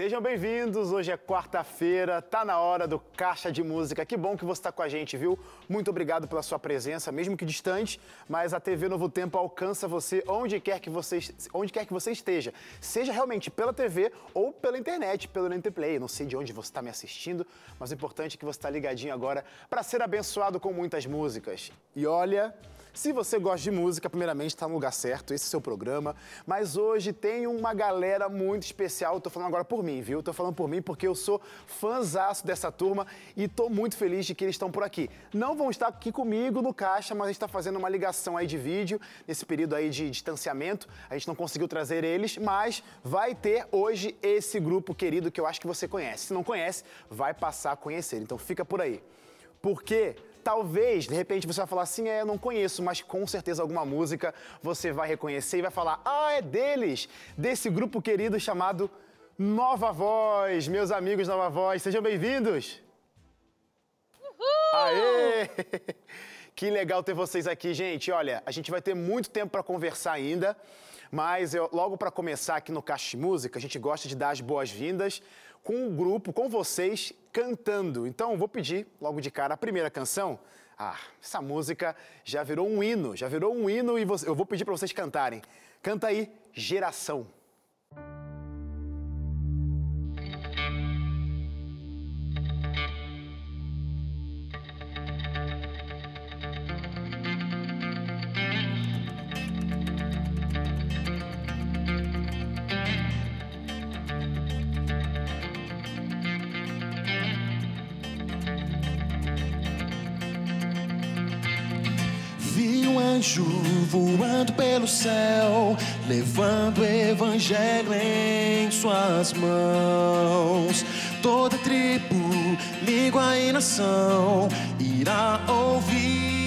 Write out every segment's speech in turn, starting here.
Sejam bem-vindos. Hoje é quarta-feira, tá na hora do Caixa de Música. Que bom que você está com a gente, viu? Muito obrigado pela sua presença, mesmo que distante, mas a TV Novo Tempo alcança você onde quer que você, onde quer que você esteja. Seja realmente pela TV ou pela internet, pelo Play. Não sei de onde você está me assistindo, mas o importante é que você está ligadinho agora para ser abençoado com muitas músicas. E olha, se você gosta de música, primeiramente está no lugar certo, esse é o seu programa. Mas hoje tem uma galera muito especial. Estou falando agora por mim, viu? Estou falando por mim porque eu sou fãzaço dessa turma e estou muito feliz de que eles estão por aqui. Não vão estar aqui comigo no caixa, mas a gente está fazendo uma ligação aí de vídeo nesse período aí de distanciamento. A gente não conseguiu trazer eles, mas vai ter hoje esse grupo querido que eu acho que você conhece. Se não conhece, vai passar a conhecer. Então fica por aí. Porque Talvez, de repente, você vai falar assim, é, eu não conheço, mas com certeza alguma música você vai reconhecer e vai falar, ah, é deles, desse grupo querido chamado Nova Voz. Meus amigos Nova Voz, sejam bem-vindos! Uhul! Aê! Que legal ter vocês aqui, gente. Olha, a gente vai ter muito tempo para conversar ainda, mas eu, logo para começar aqui no Caixa Música, a gente gosta de dar as boas-vindas com o grupo, com vocês, cantando. Então, vou pedir logo de cara a primeira canção. Ah, essa música já virou um hino, já virou um hino e eu vou pedir para vocês cantarem. Canta aí, Geração. Anjo voando pelo céu, levando o evangelho em suas mãos. Toda tribo, língua e nação irá ouvir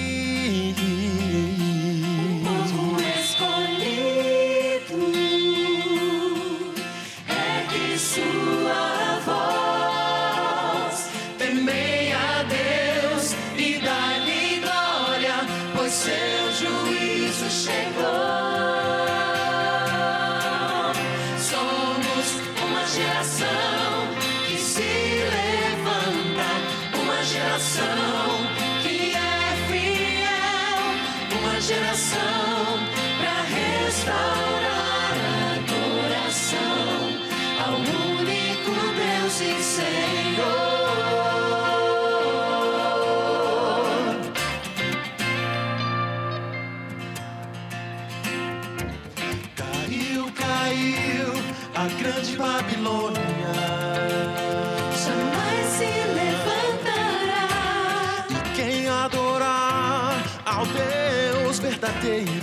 a grande Babilônia jamais se levantará. E quem adorar ao Deus verdadeiro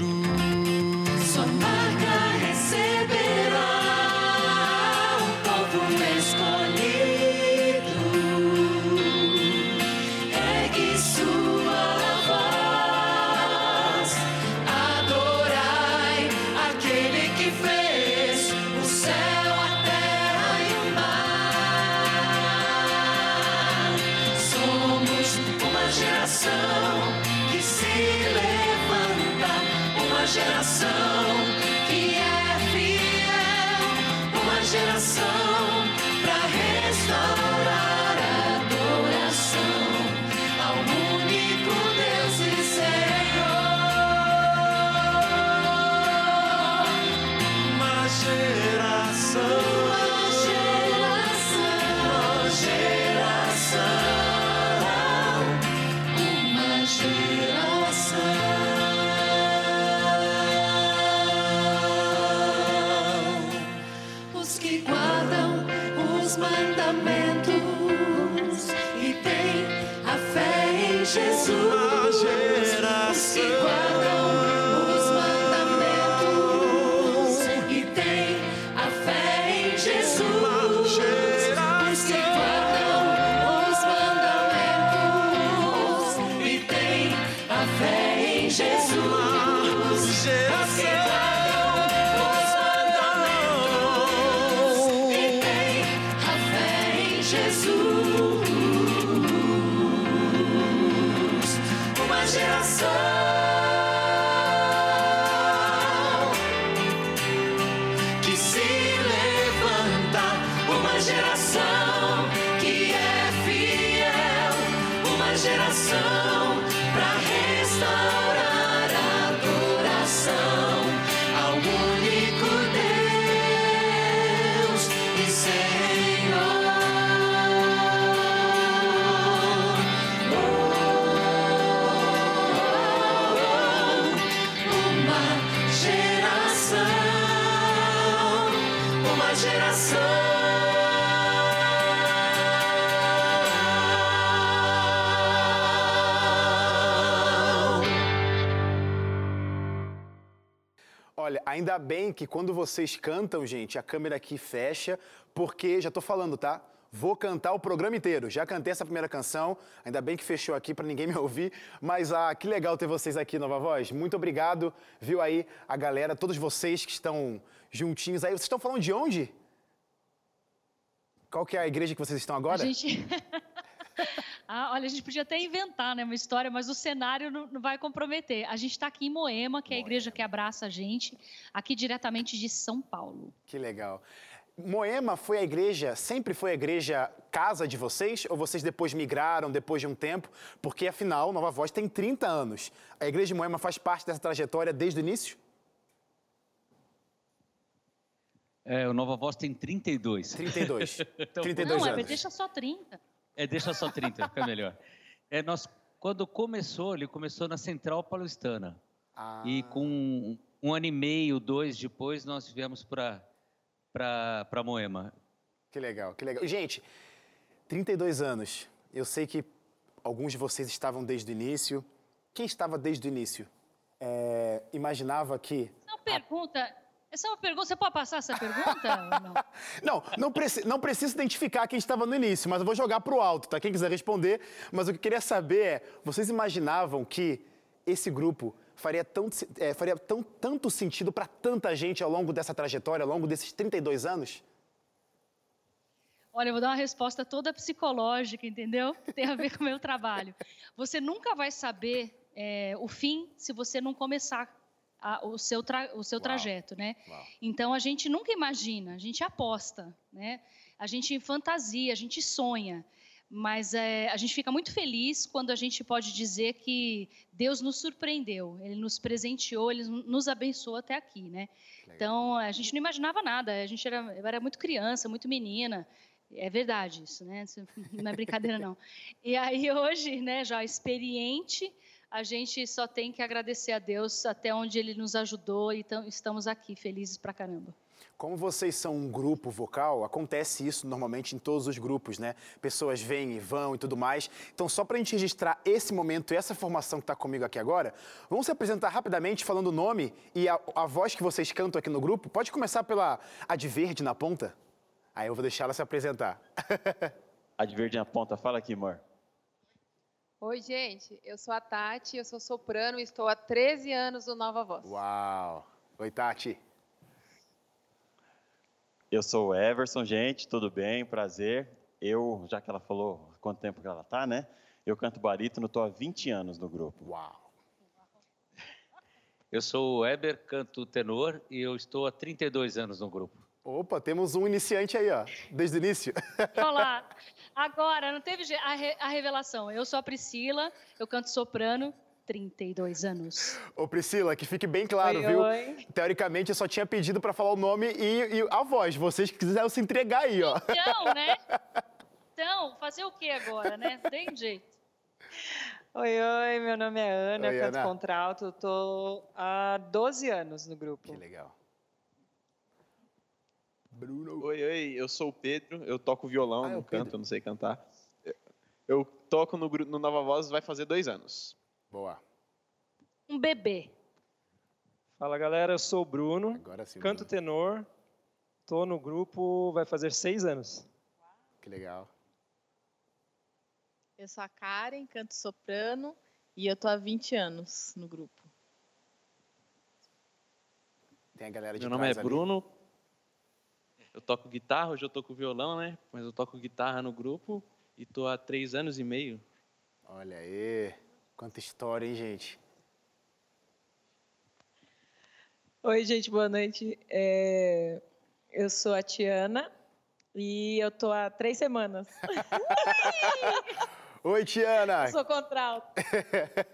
ainda bem que quando vocês cantam, gente, a câmera aqui fecha, porque já tô falando, tá? Vou cantar o programa inteiro. Já cantei essa primeira canção, ainda bem que fechou aqui para ninguém me ouvir, mas ah, que legal ter vocês aqui, Nova Voz. Muito obrigado, viu aí a galera, todos vocês que estão juntinhos aí. Vocês estão falando de onde? Qual que é a igreja que vocês estão agora? A gente... ah, olha, a gente podia até inventar né, uma história, mas o cenário não, não vai comprometer. A gente está aqui em Moema, que é a igreja que abraça a gente, aqui diretamente de São Paulo. Que legal. Moema foi a igreja, sempre foi a igreja casa de vocês? Ou vocês depois migraram, depois de um tempo? Porque, afinal, Nova Voz tem 30 anos. A igreja de Moema faz parte dessa trajetória desde o início? É, o Nova Voz tem 32. 32. então, 32 não, anos. é, deixa só 30. É, deixa só 30, fica melhor. É, nós, quando começou, ele começou na Central Paulistana. Ah. E com um ano e meio, dois depois, nós viemos para para Moema. Que legal, que legal. Gente, 32 anos. Eu sei que alguns de vocês estavam desde o início. Quem estava desde o início? É, imaginava que. Não pergunta. Essa é uma pergunta. Você pode passar essa pergunta? não, não, não, preci, não precisa identificar quem estava no início, mas eu vou jogar para o alto, tá? Quem quiser responder. Mas o que eu queria saber é: vocês imaginavam que esse grupo faria, tão, é, faria tão, tanto sentido para tanta gente ao longo dessa trajetória, ao longo desses 32 anos? Olha, eu vou dar uma resposta toda psicológica, entendeu? Tem a ver com o meu trabalho. Você nunca vai saber é, o fim se você não começar a, o seu, tra, o seu trajeto, né? Uau. Então a gente nunca imagina, a gente aposta, né? A gente fantasia, a gente sonha mas é, a gente fica muito feliz quando a gente pode dizer que Deus nos surpreendeu, Ele nos presenteou, Ele nos abençoou até aqui, né? Legal. Então a gente não imaginava nada, a gente era, era muito criança, muito menina, é verdade isso, né? Não é brincadeira não. E aí hoje, né, já experiente, a gente só tem que agradecer a Deus até onde Ele nos ajudou e estamos aqui felizes pra caramba. Como vocês são um grupo vocal, acontece isso normalmente em todos os grupos, né? Pessoas vêm e vão e tudo mais. Então, só para a gente registrar esse momento e essa formação que está comigo aqui agora, vamos se apresentar rapidamente falando o nome e a, a voz que vocês cantam aqui no grupo. Pode começar pela a de verde na ponta? Aí eu vou deixar ela se apresentar. a de verde na ponta, fala aqui, amor. Oi, gente. Eu sou a Tati, eu sou soprano e estou há 13 anos no Nova Voz. Uau! Oi, Tati. Eu sou o Everson, gente, tudo bem? Prazer. Eu, já que ela falou quanto tempo que ela tá, né? Eu canto barítono, estou há 20 anos no grupo. Uau! Eu sou o Eber, canto tenor e eu estou há 32 anos no grupo. Opa, temos um iniciante aí, ó, desde o início. Olá. Agora, não teve a, re a revelação. Eu sou a Priscila, eu canto soprano, 32 anos. Ô Priscila, que fique bem claro, oi, viu? Oi. Teoricamente eu só tinha pedido para falar o nome e, e, a voz. Vocês que quiseram se entregar aí, ó. Então, né? Então, fazer o que agora, né? Tem jeito. Oi, oi, meu nome é Ana, oi, canto Ana. contralto, tô há 12 anos no grupo. Que legal. Bruno. Oi, oi, eu sou o Pedro, eu toco violão, ah, é não canto, Pedro. não sei cantar. Eu toco no, no Nova Voz vai fazer dois anos. Boa. Um bebê. Fala galera, eu sou o Bruno, sim, canto Bruno. tenor, tô no grupo, vai fazer seis anos. Que legal. Eu sou a Karen, canto soprano e eu tô há 20 anos no grupo. Tem a galera de Meu nome é Bruno. Eu toco guitarra, hoje eu toco violão, né? Mas eu toco guitarra no grupo e tô há três anos e meio. Olha aí. Quanta história, hein, gente? Oi, gente, boa noite. É... Eu sou a Tiana e eu tô há três semanas. Oi, Tiana. Eu sou contralto.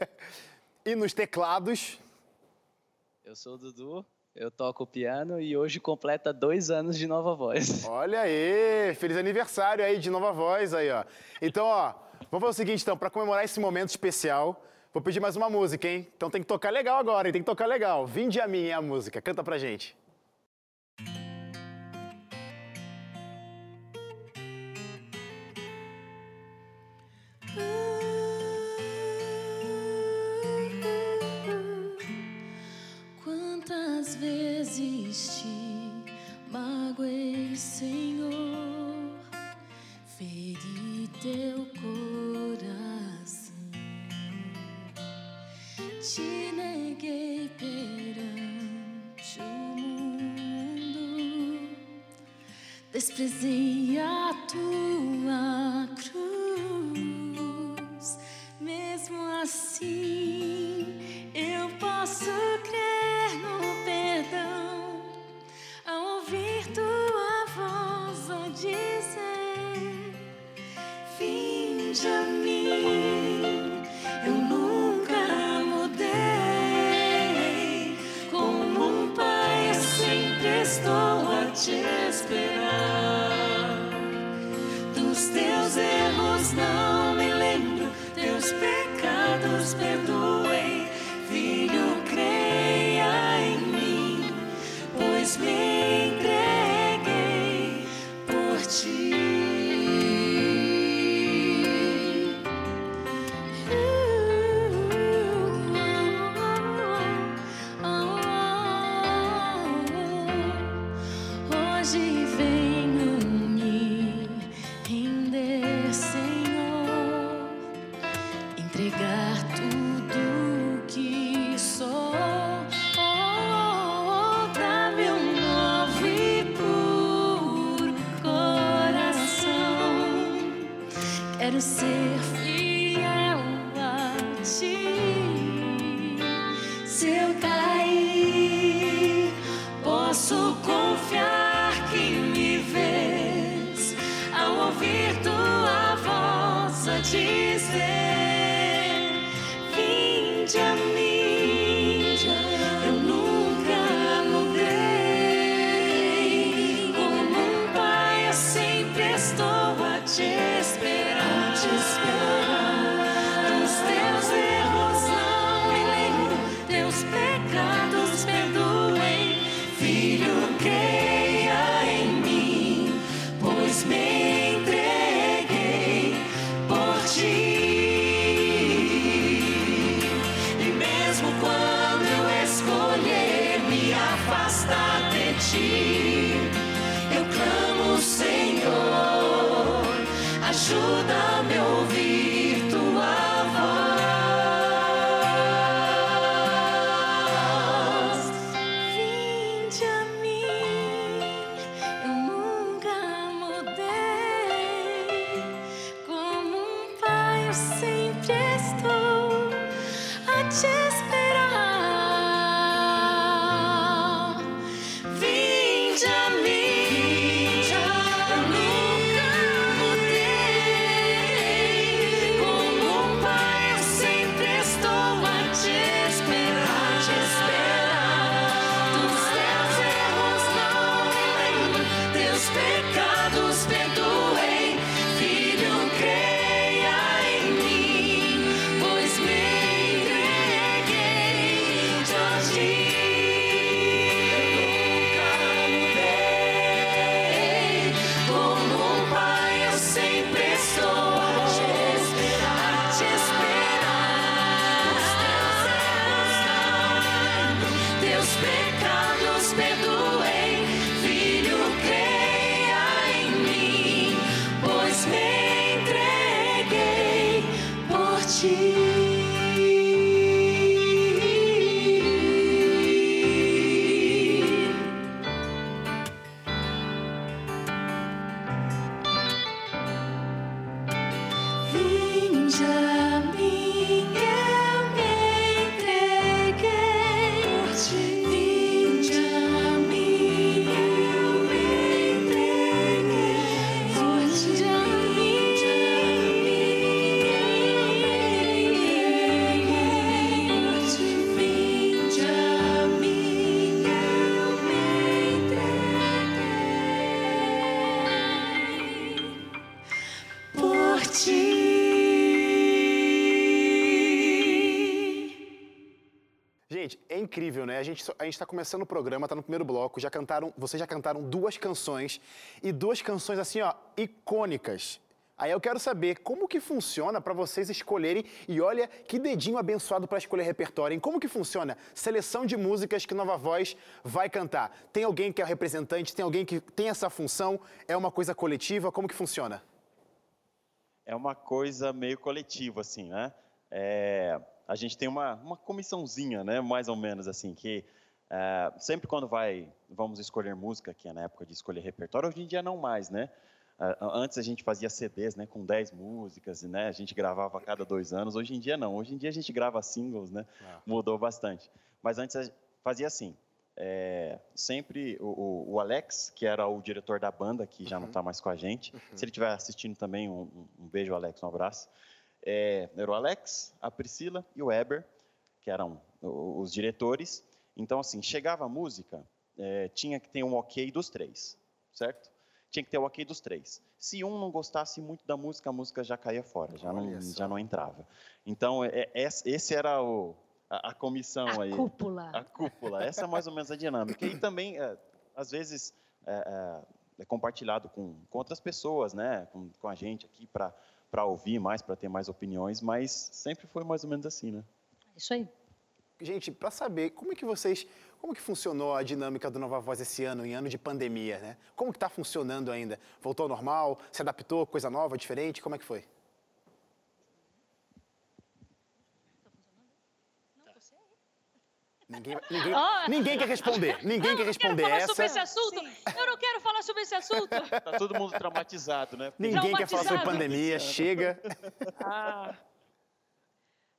e nos teclados? Eu sou o Dudu, eu toco piano e hoje completa dois anos de Nova Voz. Olha aí, feliz aniversário aí de Nova Voz aí, ó. Então, ó, vamos fazer o seguinte, então, para comemorar esse momento especial, vou pedir mais uma música, hein? Então tem que tocar legal agora, hein? Tem que tocar legal. Vinde a mim é a música, canta pra gente. Ooh. Desprezei a tua cruz, mesmo assim voz incrível, né? A gente a gente está começando o programa, tá no primeiro bloco, já cantaram, vocês já cantaram duas canções e duas canções assim, ó, icônicas. Aí eu quero saber como que funciona para vocês escolherem e olha que dedinho abençoado para escolher repertório. Hein? Como que funciona? Seleção de músicas que Nova Voz vai cantar. Tem alguém que é o representante? Tem alguém que tem essa função? É uma coisa coletiva? Como que funciona? É uma coisa meio coletiva, assim, né? É, a gente tem uma, uma comissãozinha, né? Mais ou menos assim, que é, sempre quando vai, vamos escolher música, que é na época de escolher repertório, hoje em dia não mais, né? Antes a gente fazia CDs, né, com 10 músicas, né, a gente gravava a cada dois anos. Hoje em dia não. Hoje em dia a gente grava singles, né? Ah. Mudou bastante. Mas antes fazia assim. É, sempre o, o, Alex, que era o diretor da banda, que já uhum. não está mais com a gente. Uhum. Se ele estiver assistindo também, um, um, beijo, Alex, um abraço. É, era o Alex, a Priscila e o Eber, que eram os diretores. Então, assim, chegava a música, é, tinha que ter um ok dos três, certo? tinha que ter o ok dos três. Se um não gostasse muito da música, a música já caía fora, já, não, já não entrava. Então, é, é, esse era o, a, a comissão a aí. A cúpula. A cúpula. Essa é mais ou menos a dinâmica. E também, é, às vezes, é, é, é, compartilhado com, com outras pessoas, né? com, com a gente aqui, para ouvir mais, para ter mais opiniões, mas sempre foi mais ou menos assim, né? Isso aí. Gente, para saber, como é que vocês como que funcionou a dinâmica do Nova Voz esse ano, em ano de pandemia, né? Como que está funcionando ainda? Voltou ao normal? Se adaptou? Coisa nova, diferente? Como é que foi? Ninguém, ninguém, oh, ninguém quer responder. Ninguém quer responder falar essa. Sobre esse assunto. Eu não quero falar sobre esse assunto. Tá todo mundo traumatizado, né? Ninguém quer falar sobre pandemia. Chega. Ah.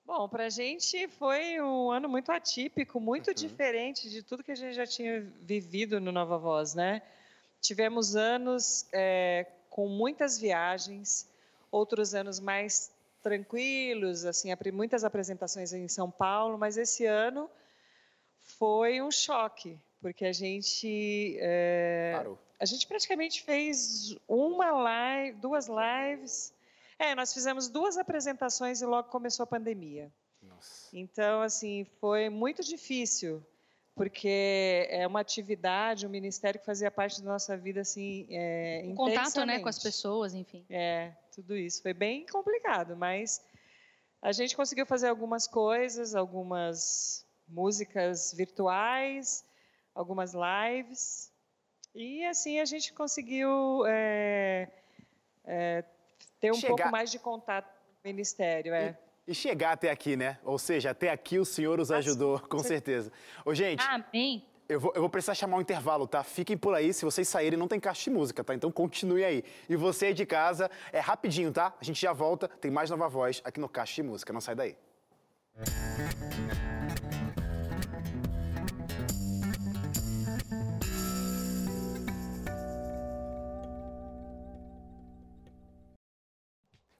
Bom, para a gente foi um ano muito atípico, muito uhum. diferente de tudo que a gente já tinha vivido no Nova Voz, né? Tivemos anos é, com muitas viagens, outros anos mais tranquilos, assim, muitas apresentações em São Paulo, mas esse ano foi um choque, porque a gente é, a gente praticamente fez uma live, duas lives é, nós fizemos duas apresentações e logo começou a pandemia. Nossa. Então, assim, foi muito difícil, porque é uma atividade, um ministério que fazia parte da nossa vida, assim, é, um Contato, né, com as pessoas, enfim. É, tudo isso. Foi bem complicado, mas a gente conseguiu fazer algumas coisas, algumas músicas virtuais, algumas lives, e assim a gente conseguiu é, é, ter um chegar... pouco mais de contato com o ministério, é. E, e, chegar até aqui, né? Ou seja, até aqui o Senhor os ajudou, com certeza. Ô, gente. Amém. Eu vou, eu vou, precisar chamar um intervalo, tá? Fiquem por aí, se vocês saírem não tem caixa de música, tá? Então continue aí. E você de casa, é rapidinho, tá? A gente já volta, tem mais Nova Voz aqui no Caixa de Música, não sai daí. Música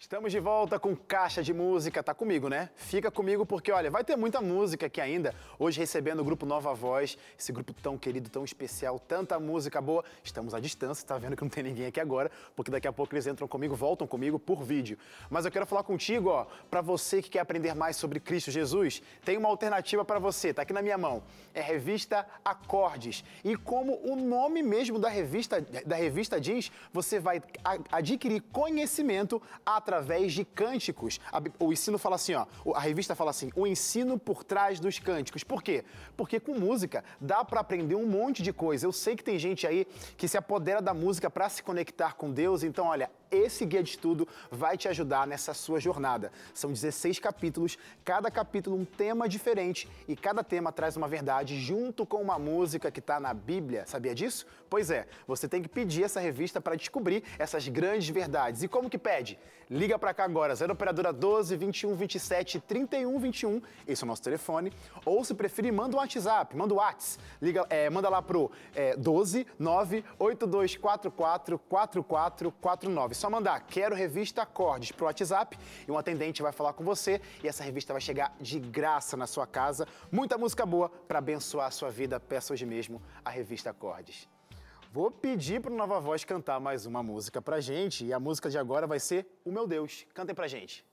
Estamos de volta com Caixa de Música. Tá comigo, né? Fica comigo porque, olha, vai ter muita música aqui ainda. Hoje recebendo o grupo Nova Voz, esse grupo tão querido, tão especial, tanta música boa. Estamos à distância, tá vendo que não tem ninguém aqui agora, porque daqui a pouco eles entram comigo, voltam comigo por vídeo. Mas eu quero falar contigo, ó, para você que quer aprender mais sobre Cristo Jesus, tem uma alternativa para você, tá aqui na minha mão. É a revista Acordes. E como o nome mesmo da revista, da revista diz, você vai adquirir conhecimento através através de cânticos. O ensino fala assim, ó, a revista fala assim, o ensino por trás dos cânticos. Por quê? Porque com música dá para aprender um monte de coisa. Eu sei que tem gente aí que se apodera da música para se conectar com Deus, então olha, esse guia de estudo vai te ajudar nessa sua jornada. São 16 capítulos, cada capítulo um tema diferente e cada tema traz uma verdade junto com uma música que está na Bíblia. Sabia disso? Pois é, você tem que pedir essa revista para descobrir essas grandes verdades. E como que pede? Liga para cá agora, 0 operadora 12 21 27 31 21, esse é o nosso telefone. Ou se preferir, manda um WhatsApp, manda o um WhatsApp. Liga, é, manda lá pro é, 12 9 8244 4449 só mandar quero revista Acordes pro WhatsApp e um atendente vai falar com você e essa revista vai chegar de graça na sua casa. Muita música boa para abençoar a sua vida. Peça hoje mesmo a revista Acordes. Vou pedir para o Nova Voz cantar mais uma música pra gente e a música de agora vai ser O Meu Deus. Cantem pra gente.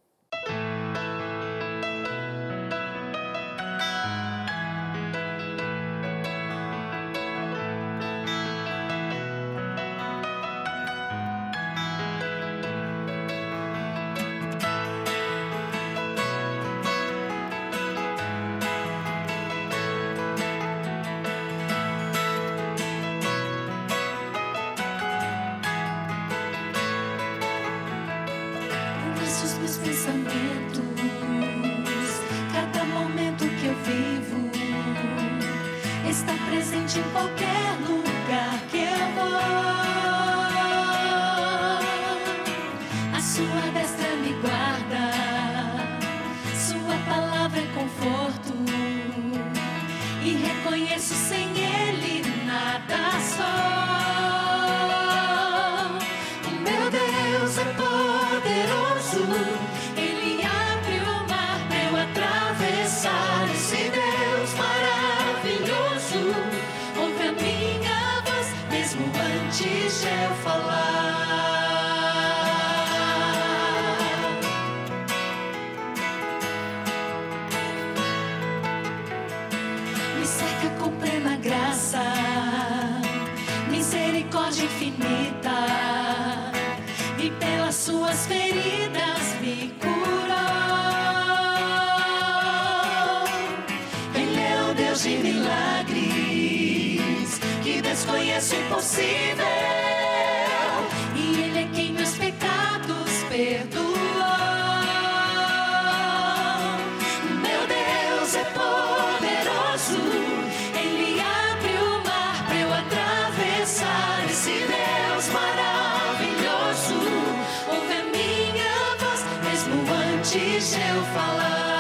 De eu falar.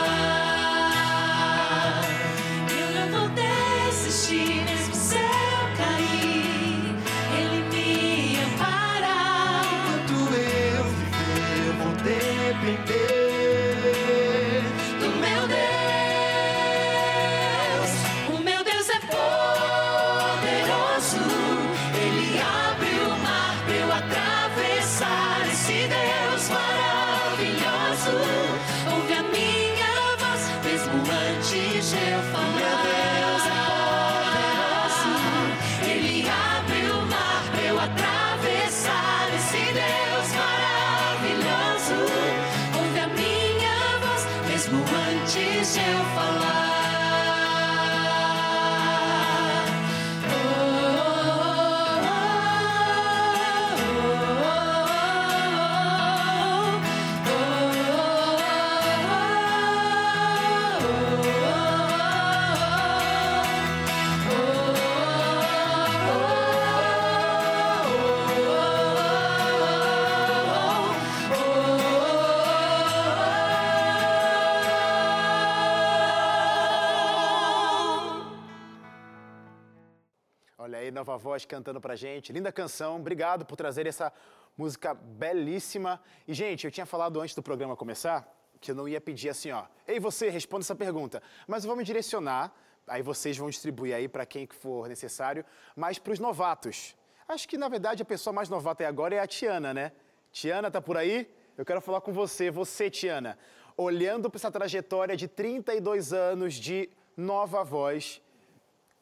Cantando pra gente. Linda canção. Obrigado por trazer essa música belíssima. E, gente, eu tinha falado antes do programa começar que eu não ia pedir assim, ó. Ei, você, responda essa pergunta. Mas eu vou me direcionar, aí vocês vão distribuir aí para quem que for necessário, mas para os novatos. Acho que, na verdade, a pessoa mais novata aí agora é a Tiana, né? Tiana, tá por aí? Eu quero falar com você, você, Tiana. Olhando para essa trajetória de 32 anos de Nova Voz,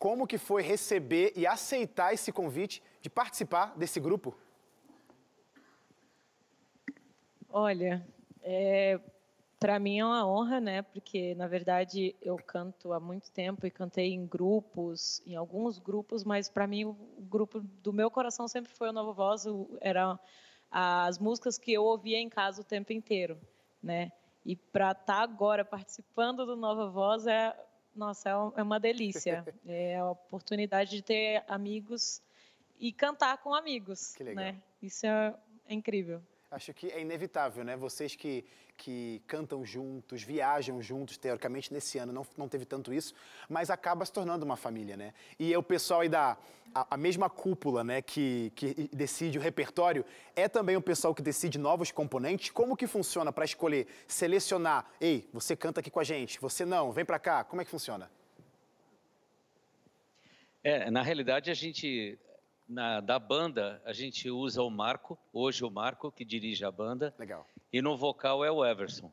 como que foi receber e aceitar esse convite de participar desse grupo? Olha, é, para mim é uma honra, né? Porque na verdade eu canto há muito tempo e cantei em grupos, em alguns grupos, mas para mim o grupo do meu coração sempre foi o Nova Voz, o- era as músicas que eu ouvia em casa o tempo inteiro, né? E para estar agora participando do Nova Voz é, nossa, é é uma delícia. É a oportunidade de ter amigos e cantar com amigos, Que legal. né? Isso é, é incrível. Acho que é inevitável, né? Vocês que, que cantam juntos, viajam juntos, teoricamente nesse ano não, não teve tanto isso, mas acaba se tornando uma família, né? E é o pessoal aí da a, a mesma cúpula, né, que, que decide o repertório, é também o pessoal que decide novos componentes. Como que funciona para escolher, selecionar? Ei, você canta aqui com a gente, você não, vem para cá. Como é que funciona? É, na realidade, a gente, na, da banda, a gente usa o Marco, hoje o Marco, que dirige a banda. Legal. E no vocal é o Everson.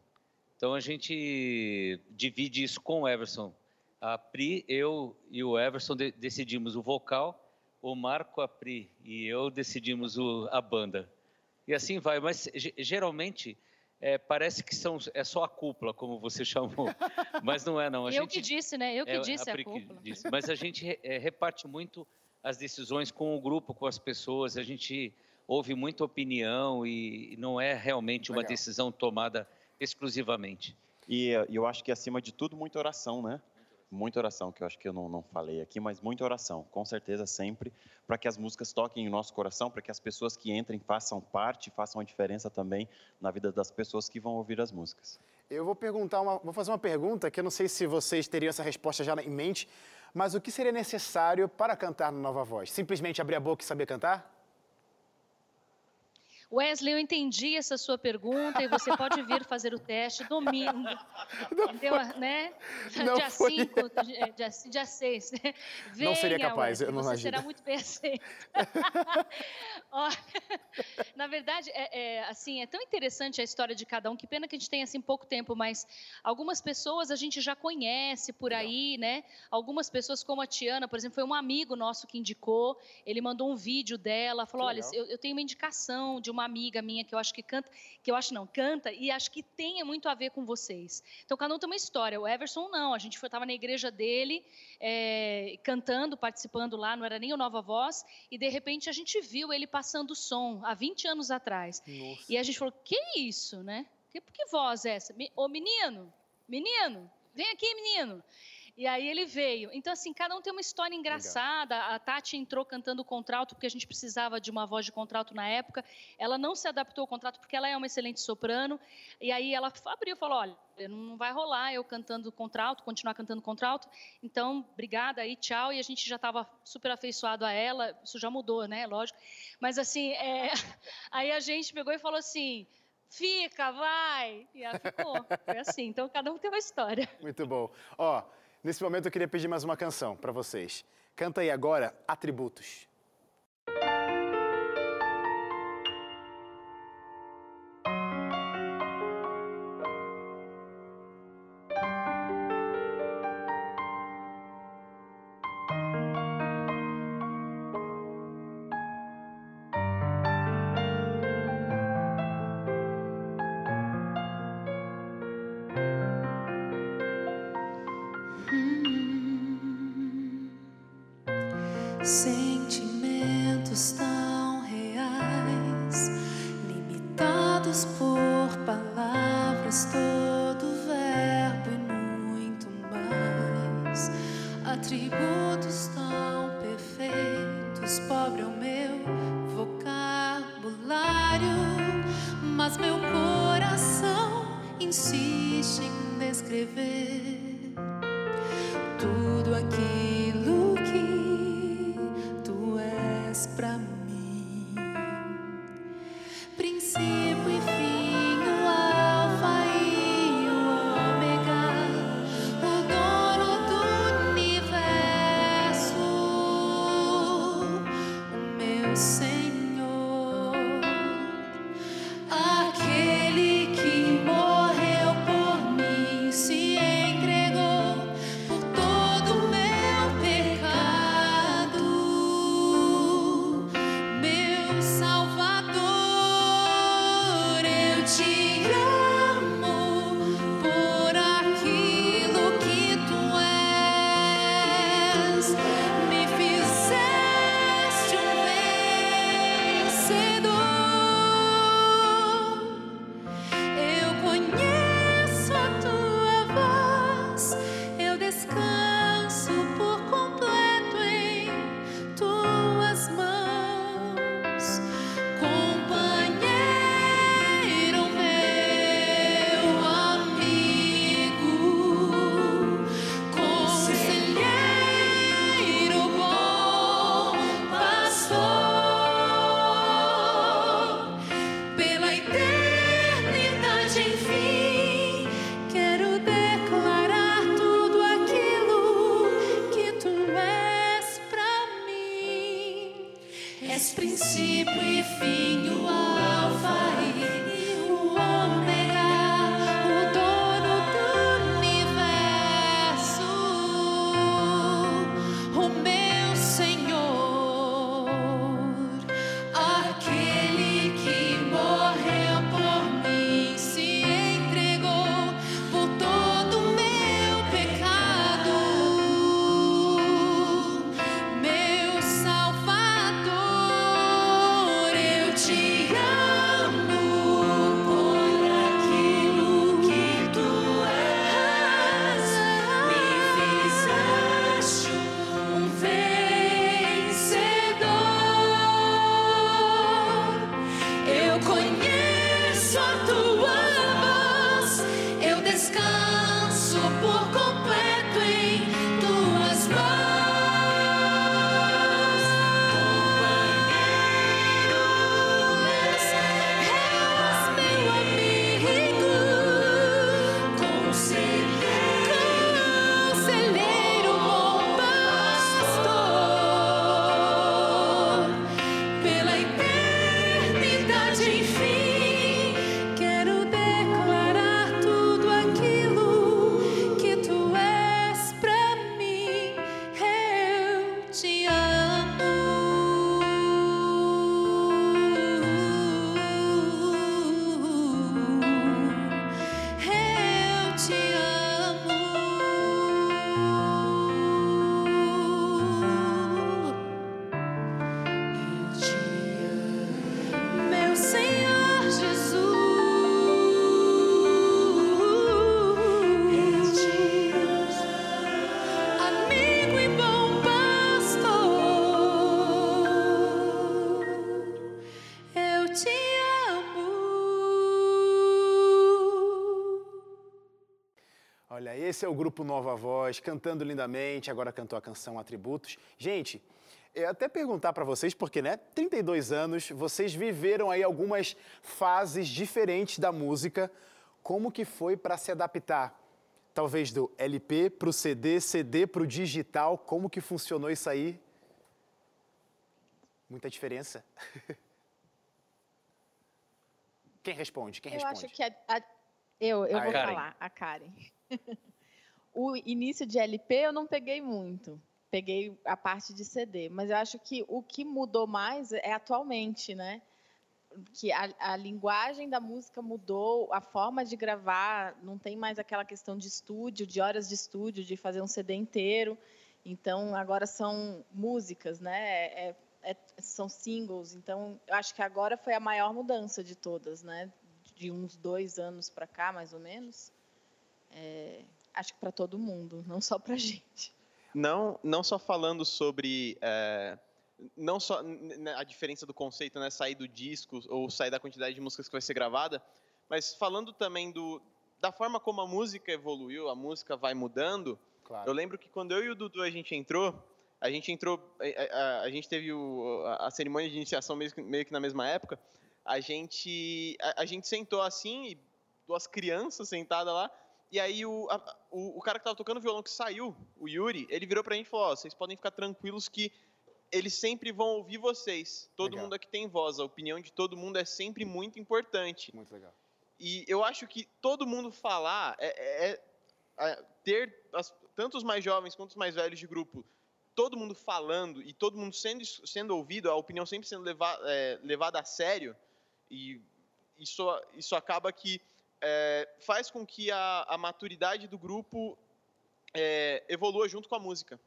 Então a gente divide isso com o Everson. A Pri, eu e o Everson de- decidimos o vocal, o Marco, a Pri e eu decidimos o- a banda. E assim vai, mas ge- geralmente é, parece que são, é só a cúpula, como você chamou. Mas não é, não. A Eu gente, que disse, né? Eu que é, disse a, Pri que cúpula. disse. Mas a gente é, reparte muito as decisões com o grupo, com as pessoas. A gente ouve muita opinião e não é realmente uma Legal. decisão tomada exclusivamente. E eu acho que, acima de tudo, muita oração, né? muita oração, que eu acho que eu não, não falei aqui, mas muita oração, com certeza sempre, para que as músicas toquem o nosso coração, para que as pessoas que entrem façam parte, façam a diferença também na vida das pessoas que vão ouvir as músicas. Eu vou perguntar uma, vou fazer uma pergunta que eu não sei se vocês teriam essa resposta já em mente, mas o que seria necessário para cantar no Nova Voz? Simplesmente abrir a boca e saber cantar? Wesley, eu entendi essa sua pergunta e você pode vir fazer o teste domingo. Entendeu? Né? Não dia foi. 5, dia, dia 6. Não seria capaz, Wesley, eu não Você imagino. será muito bem aceito. Na verdade, é, é, assim, é tão interessante a história de cada um, que pena que a gente tem assim pouco tempo, mas algumas pessoas a gente já conhece por aí, né? Algumas pessoas, como a Tiana, por exemplo, foi um amigo nosso que indicou, ele mandou um vídeo dela, falou: olha, eu, eu tenho uma indicação de uma amiga minha que eu acho que canta, que eu acho não, canta, e acho que tem muito a ver com vocês. Então, cada um tem uma história. O Everson, não, a gente estava na igreja dele, é, cantando, participando lá, não era nem o Nova Voz, e de repente a gente viu ele passando som, há 20 anos atrás. E a gente falou: que isso, né? Que, que voz é essa? Me- Ô menino, menino, vem aqui, menino. E aí ele veio. Então, assim, cada um tem uma história engraçada. A Tati entrou cantando contralto, porque a gente precisava de uma voz de contralto na época. Ela não se adaptou ao contralto, porque ela é uma excelente soprano. E aí ela abriu e falou: olha, não vai rolar eu cantando contralto, continuar cantando contralto. Então, obrigada aí, tchau. E a gente já estava super afeiçoado a ela. Isso já mudou, né? Lógico. Mas, assim, é... aí a gente pegou e falou assim. Fica, vai! E ela ficou. Foi assim. Então, cada um tem uma história. Muito bom. Ó, nesse momento eu queria pedir mais uma canção para vocês. Canta aí agora Atributos. Pra mim. Esse é o grupo Nova Voz, cantando lindamente, agora cantou a canção Atributos. Gente, eu até perguntar para vocês, porque, né, 32 anos, vocês viveram aí algumas fases diferentes da música. Como que foi para se adaptar? Talvez do LP para o CD, CD para o digital. Como que funcionou isso aí? Muita diferença? Quem responde? Quem eu responde? acho que a, a- eu, eu A vou Karen. falar, a Karen. o início de LP eu não peguei muito. Peguei a parte de CD, mas eu acho que o que mudou mais é atualmente, né? Que a, a linguagem da música mudou, a forma de gravar, não tem mais aquela questão de estúdio, de horas de estúdio, de fazer um CD inteiro. Então, agora são músicas, né? É- é- são singles. Então, eu acho que agora foi a maior mudança de todas, né? De uns dois anos para cá, mais ou menos. É, acho que para todo mundo, não só para gente. Não, não só falando sobre é, não só a diferença do conceito, né, sair do disco ou sair da quantidade de músicas que vai ser gravada, mas falando também do da forma como a música evoluiu, a música vai mudando. Claro. Eu lembro que quando eu e o Dudu a gente entrou, a gente entrou, a, a- a gente teve o- a, a cerimônia de iniciação meio que, meio que na mesma época. A gente a, a gente sentou assim e duas crianças sentadas lá. E aí o, a- o, o cara que tava tocando violão que saiu, o Yuri, ele virou pra gente e falou: ó, vocês podem ficar tranquilos que eles sempre vão ouvir vocês. Todo Legal. mundo aqui tem voz. A opinião de todo mundo é sempre muito importante. Muito legal. E eu acho que todo mundo falar é, é- é ter as- tanto os mais jovens quanto os mais velhos de grupo, todo mundo falando e todo mundo sendo, sendo ouvido, a opinião sempre sendo leva, é, levada a sério, e isso, isso acaba que é, faz com que a, a maturidade do grupo é, evolua junto com a música.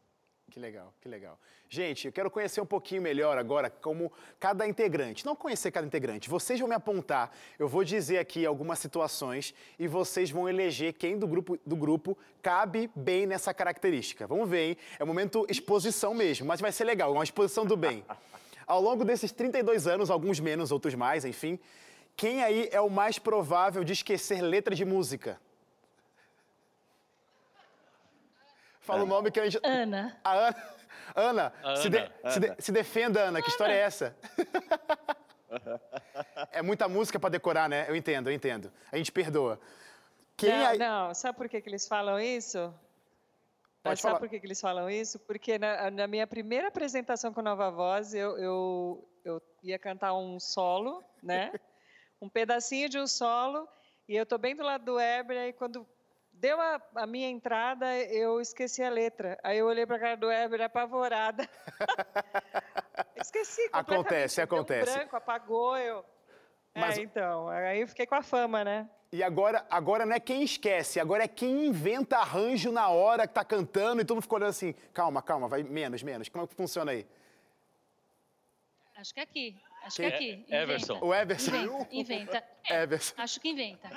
Que legal, que legal. Gente, eu quero conhecer um pouquinho melhor agora como cada integrante. Não conhecer cada integrante. Vocês vão me apontar, eu vou dizer aqui algumas situações e vocês vão eleger quem do grupo, do grupo cabe bem nessa característica. Vamos ver, hein? É um momento exposição mesmo, mas vai ser legal, uma exposição do bem. Ao longo desses 32 anos, alguns menos, outros mais, enfim, quem aí é o mais provável de esquecer letra de música? Fala o nome que a gente. Ana. A Ana. Ana, A se, de- Ana, se de- Ana. se defenda, Ana. Que história é essa? é muita música pra decorar, né? Eu entendo, eu entendo. A gente perdoa. Quem não, aí- não, sabe por que, que eles falam isso? Pode sabe falar. por que, que eles falam isso? Porque na, na minha primeira apresentação com Nova Voz, eu, eu, eu ia cantar um solo, né? um pedacinho de um solo, e eu tô bem do lado do Heber, aí quando deu a, a minha entrada, eu esqueci a letra. Aí eu olhei para a cara do Heber apavorada. esqueci completamente. Acontece, deu acontece. Um branco, apagou, eu... Mas- É, então, aí eu fiquei com a fama, né? E agora, agora não é quem esquece, agora é quem inventa arranjo na hora que tá cantando e todo mundo ficou olhando assim, calma, calma, vai menos, menos. Como é que funciona aí? Acho que é aqui. Acho Quem? que é aqui. Inventa. Everson. O Everson. Inventa. inventa. É, Everson. Acho que inventa.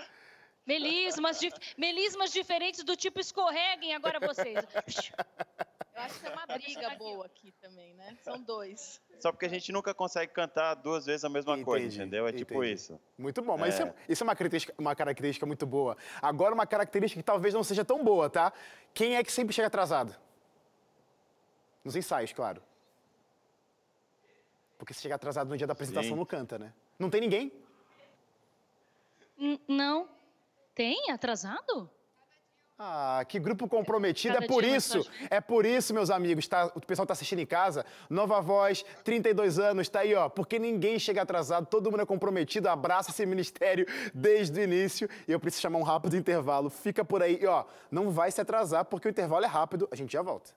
Melismas, dif- melismas diferentes do tipo escorreguem agora vocês. Eu acho que é uma briga boa aqui também, né? São dois. Só porque a gente nunca consegue cantar duas vezes a mesma coisa, Entendi, entendeu? É tipo entendi. isso. Muito bom, mas É. Isso, é, isso é uma característica, uma característica muito boa. Agora, uma característica que talvez não seja tão boa, tá? Quem é que sempre chega atrasado? Nos ensaios, claro. Porque se chega atrasado no dia da apresentação, Sim. não canta, né? Não tem ninguém? N- Não. Tem? Atrasado? Ah, que grupo comprometido. Cada é por isso, é por isso, meus amigos, tá? O pessoal tá assistindo em casa, Nova Voz, 32 anos, tá aí, ó. Porque ninguém chega atrasado, todo mundo é comprometido, abraça esse ministério desde o início. E eu preciso chamar um rápido intervalo. Fica por aí, e, ó. Não vai se atrasar, porque o intervalo é rápido, a gente já volta.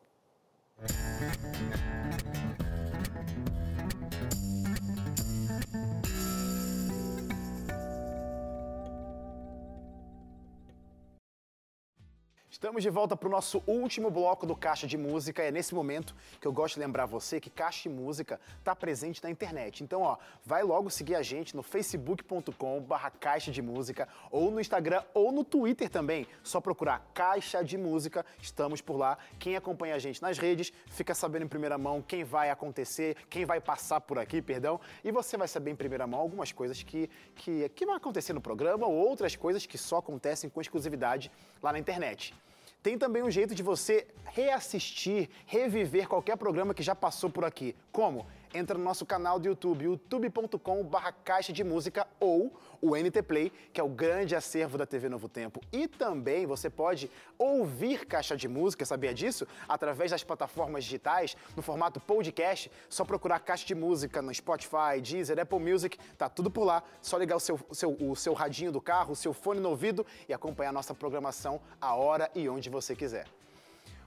Estamos de volta para o nosso último bloco do Caixa de Música. É nesse momento que eu gosto de lembrar você que Caixa de Música está presente na internet. Então, ó, vai logo seguir a gente no facebook.com barra Caixa de Música ou no Instagram ou no Twitter também. Só procurar Caixa de Música, estamos por lá. Quem acompanha a gente nas redes fica sabendo em primeira mão quem vai acontecer, quem vai passar por aqui, perdão. E você vai saber em primeira mão algumas coisas que, que, que vão acontecer no programa ou outras coisas que só acontecem com exclusividade lá na internet. Tem também um jeito de você reassistir, reviver qualquer programa que já passou por aqui. Como? Entra no nosso canal do YouTube, youtube.com.br caixa de música ou o NT Play, que é o grande acervo da TV Novo Tempo. E também você pode ouvir Caixa de Música, sabia disso? Através das plataformas digitais, no formato podcast, só procurar Caixa de Música no Spotify, Deezer, Apple Music, tá tudo por lá. Só ligar o seu, seu, o seu radinho do carro, o seu fone no ouvido e acompanhar nossa programação a hora e onde você quiser.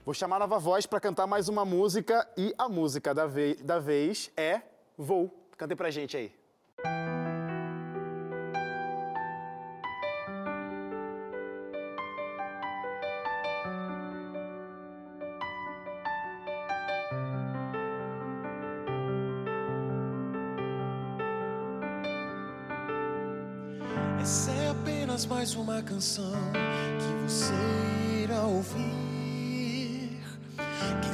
Vou chamar a Nova Voz para cantar mais uma música e a música da, ve da vez é Vou. Cante pra gente aí. Essa é apenas mais uma canção que você irá ouvir.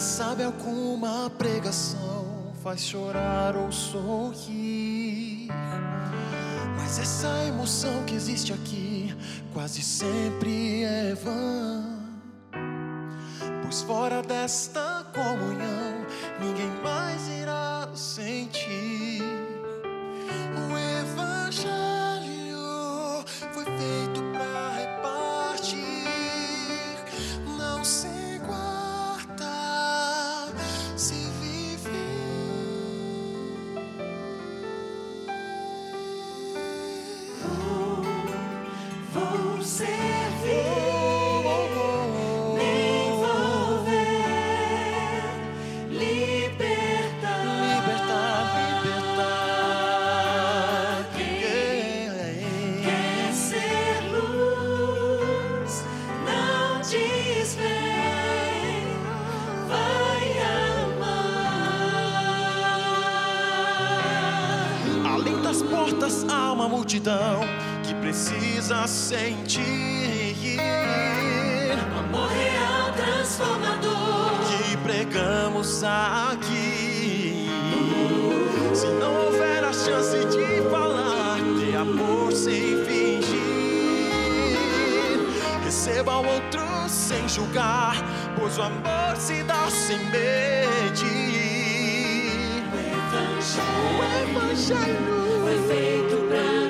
Sabe alguma pregação faz chorar ou sorrir. Mas essa emoção que existe aqui quase sempre é vã. Pois fora desta comunhão, ninguém mais irá multidão que precisa sentir. Amor real transformador. Que pregamos aqui. Se não houver a chance de falar de amor sem fingir, receba o outro sem julgar, pois o amor se dá sem medir. O Evangelho Foi feito pra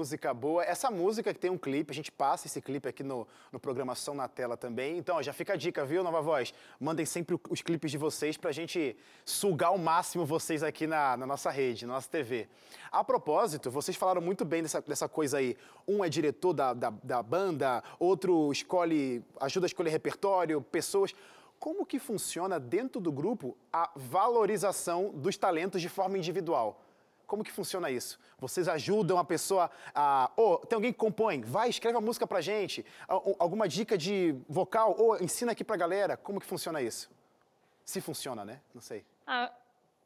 música boa. Essa música que tem um clipe, a gente passa esse clipe aqui no, no Programação na Tela também. Então, ó, já fica a dica, viu, Nova Voz? Mandem sempre os clipes de vocês pra gente sugar ao máximo vocês aqui na, na nossa rede, na nossa TV. A propósito, vocês falaram muito bem dessa, dessa coisa aí. Um é diretor da, da, da banda, outro escolhe, ajuda a escolher repertório, pessoas. Como que funciona dentro do grupo a valorização dos talentos de forma individual? Como que funciona isso? Vocês ajudam a pessoa a. Ô, tem alguém que compõe? Vai, escreve a música pra gente. Alguma dica de vocal? Ou ensina aqui pra galera. Como que funciona isso? Se funciona, né? Não sei. Ah,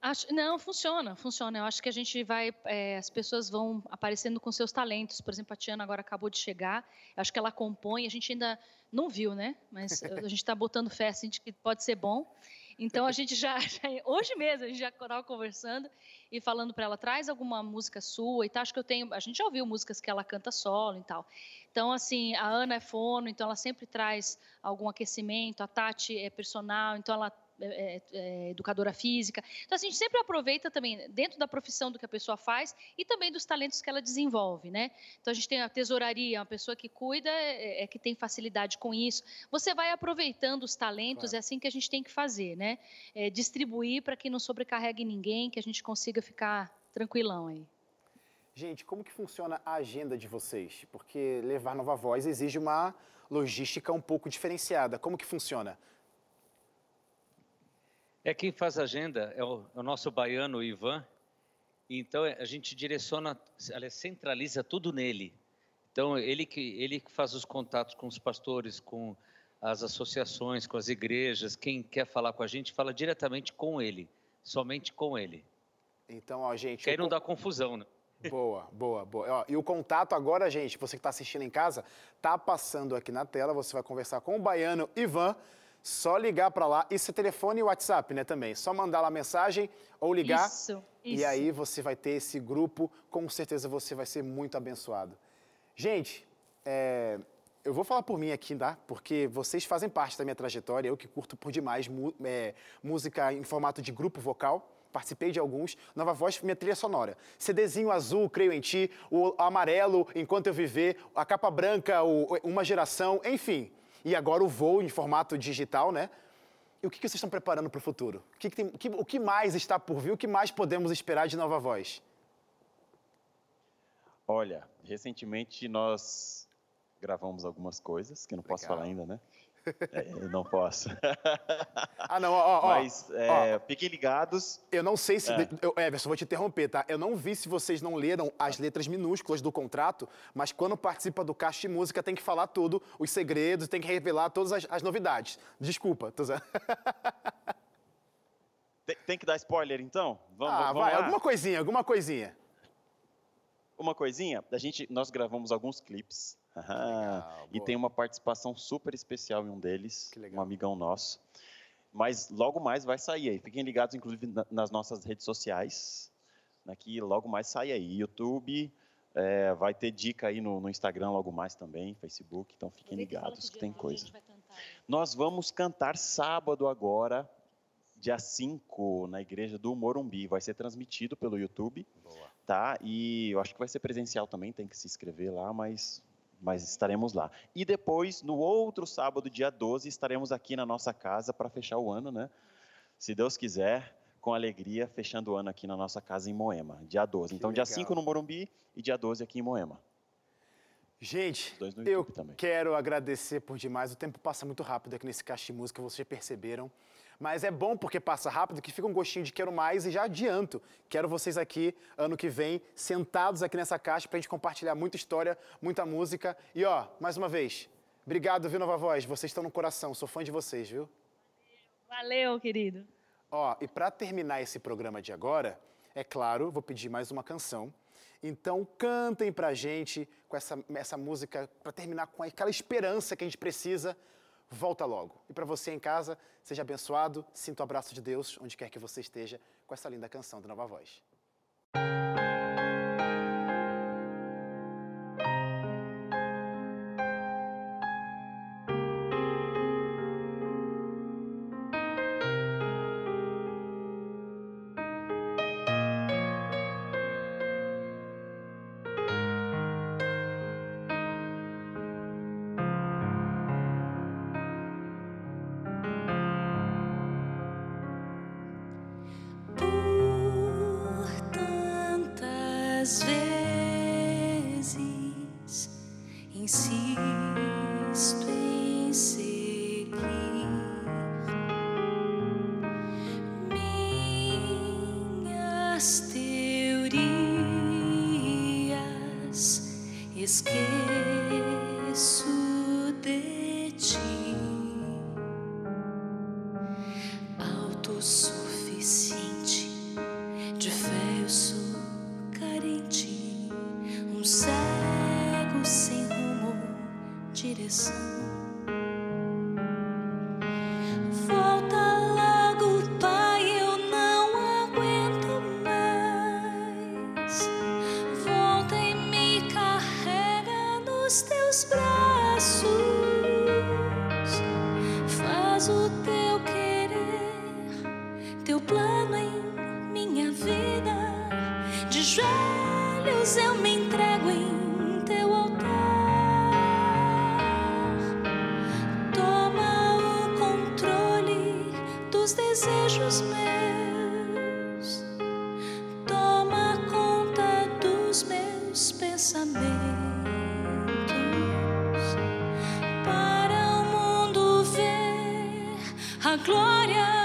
acho, não, funciona, funciona. Eu acho que a gente vai. É, as pessoas vão aparecendo com seus talentos. Por exemplo, a Tiana agora acabou de chegar. Acho que ela compõe. A gente ainda não viu, né? Mas a gente está botando fé assim, de que pode ser bom. Então a gente já, já hoje mesmo a gente já estava conversando e falando para ela traz alguma música sua e tal. Acho que eu tenho, a gente já ouviu músicas que ela canta solo e tal. Então assim, a Ana é fono, então ela sempre traz algum aquecimento. A Tati é personal, então ela é, é, é, educadora física. Então, assim, a gente sempre aproveita também, dentro da profissão do que a pessoa faz e também dos talentos que ela desenvolve, né? Então, a gente tem a tesouraria, uma pessoa que cuida, é, é que tem facilidade com isso. Você vai aproveitando os talentos, claro. é assim que a gente tem que fazer, né? É, distribuir para que não sobrecarregue ninguém, que a gente consiga ficar tranquilão aí. Gente, como que funciona a agenda de vocês? Porque levar Nova Voz exige uma logística um pouco diferenciada. Como que funciona? É quem faz a agenda é o, é o nosso baiano Ivan. Então a gente direciona, ela centraliza tudo nele. Então ele que ele que faz os contatos com os pastores, com as associações, com as igrejas. Quem quer falar com a gente fala diretamente com ele, somente com ele. Então, ó, gente. Que aí não dá confusão, né? Boa, boa, boa. Ó, e o contato agora, gente, você que está assistindo em casa, tá passando aqui na tela. Você vai conversar com o baiano Ivan. Só ligar para lá. Isso é telefone e WhatsApp, né, também. Só mandar lá mensagem ou ligar. Isso, isso. E aí você vai ter esse grupo. Com certeza você vai ser muito abençoado. Gente, é, eu vou falar por mim aqui, tá? Porque vocês fazem parte da minha trajetória. Eu que curto por demais é, música em formato de grupo vocal participei de alguns. Nova Voz, minha trilha sonora. CDzinho azul, Creio em Ti, o amarelo, Enquanto Eu Viver, a capa branca, o, Uma Geração, enfim e agora o voo em formato digital, né? E o que, vocês estão preparando para o futuro? O que, tem, o que mais está por vir? O que mais podemos esperar de Nova Voz? Olha, recentemente nós gravamos algumas coisas, que não posso falar ainda, né? É, eu não posso. Ah, não, ó, ó. Mas é, ó, fiquem ligados. Eu não sei se. É. Eu, Everson, vou te interromper, tá? Eu não vi se vocês não leram as letras minúsculas do contrato, mas quando participa do caixa de música tem que falar tudo, os segredos, tem que revelar todas as, as novidades. Desculpa, tô tem, tem, que dar spoiler então? Vamos, ah, vamos vai, lá? alguma coisinha, alguma coisinha. Uma coisinha, a gente, nós gravamos alguns clipes Legal, e tem uma participação super especial em um deles, um amigão nosso. Mas logo mais vai sair aí. Fiquem ligados, inclusive, nas nossas redes sociais. Né, que logo mais sai aí. YouTube, é, vai ter dica aí no, no, Instagram logo mais também, Facebook. Então fiquem ligados que, que tem coisa. Nós vamos cantar sábado agora, dia 5, na igreja do Morumbi. Vai ser transmitido pelo YouTube. Boa. Tá? E eu acho que vai ser presencial também, tem que se inscrever lá, mas mas estaremos lá. E depois, no outro sábado, dia 12, estaremos aqui na nossa casa para fechar o ano, né? Se Deus quiser, com alegria, fechando o ano aqui na nossa casa em Moema, dia 12. Que então, legal. dia 5 no Morumbi e dia 12 aqui em Moema. Gente, eu também. quero agradecer por demais. O tempo passa muito rápido aqui nesse Caixa de Música, vocês perceberam. Mas é bom porque passa rápido, que fica um gostinho de quero mais e já adianto. Quero vocês aqui ano que vem, sentados aqui nessa caixa pra gente compartilhar muita história, muita música. E ó, mais uma vez, obrigado, viu, Nova Voz? Vocês estão no coração, sou fã de vocês, viu? Valeu, querido. Ó, e para terminar esse programa de agora, é claro, vou pedir mais uma canção. Então cantem pra gente com essa, essa música, para terminar com aquela esperança que a gente precisa volta logo. E para você em casa, seja abençoado, sinta o abraço de Deus onde quer que você esteja com essa linda canção do Nova Voz. o teu querer, teu plano em minha vida. De joelhos eu me entrego em teu altar. Toma o controle dos desejos meus. glória.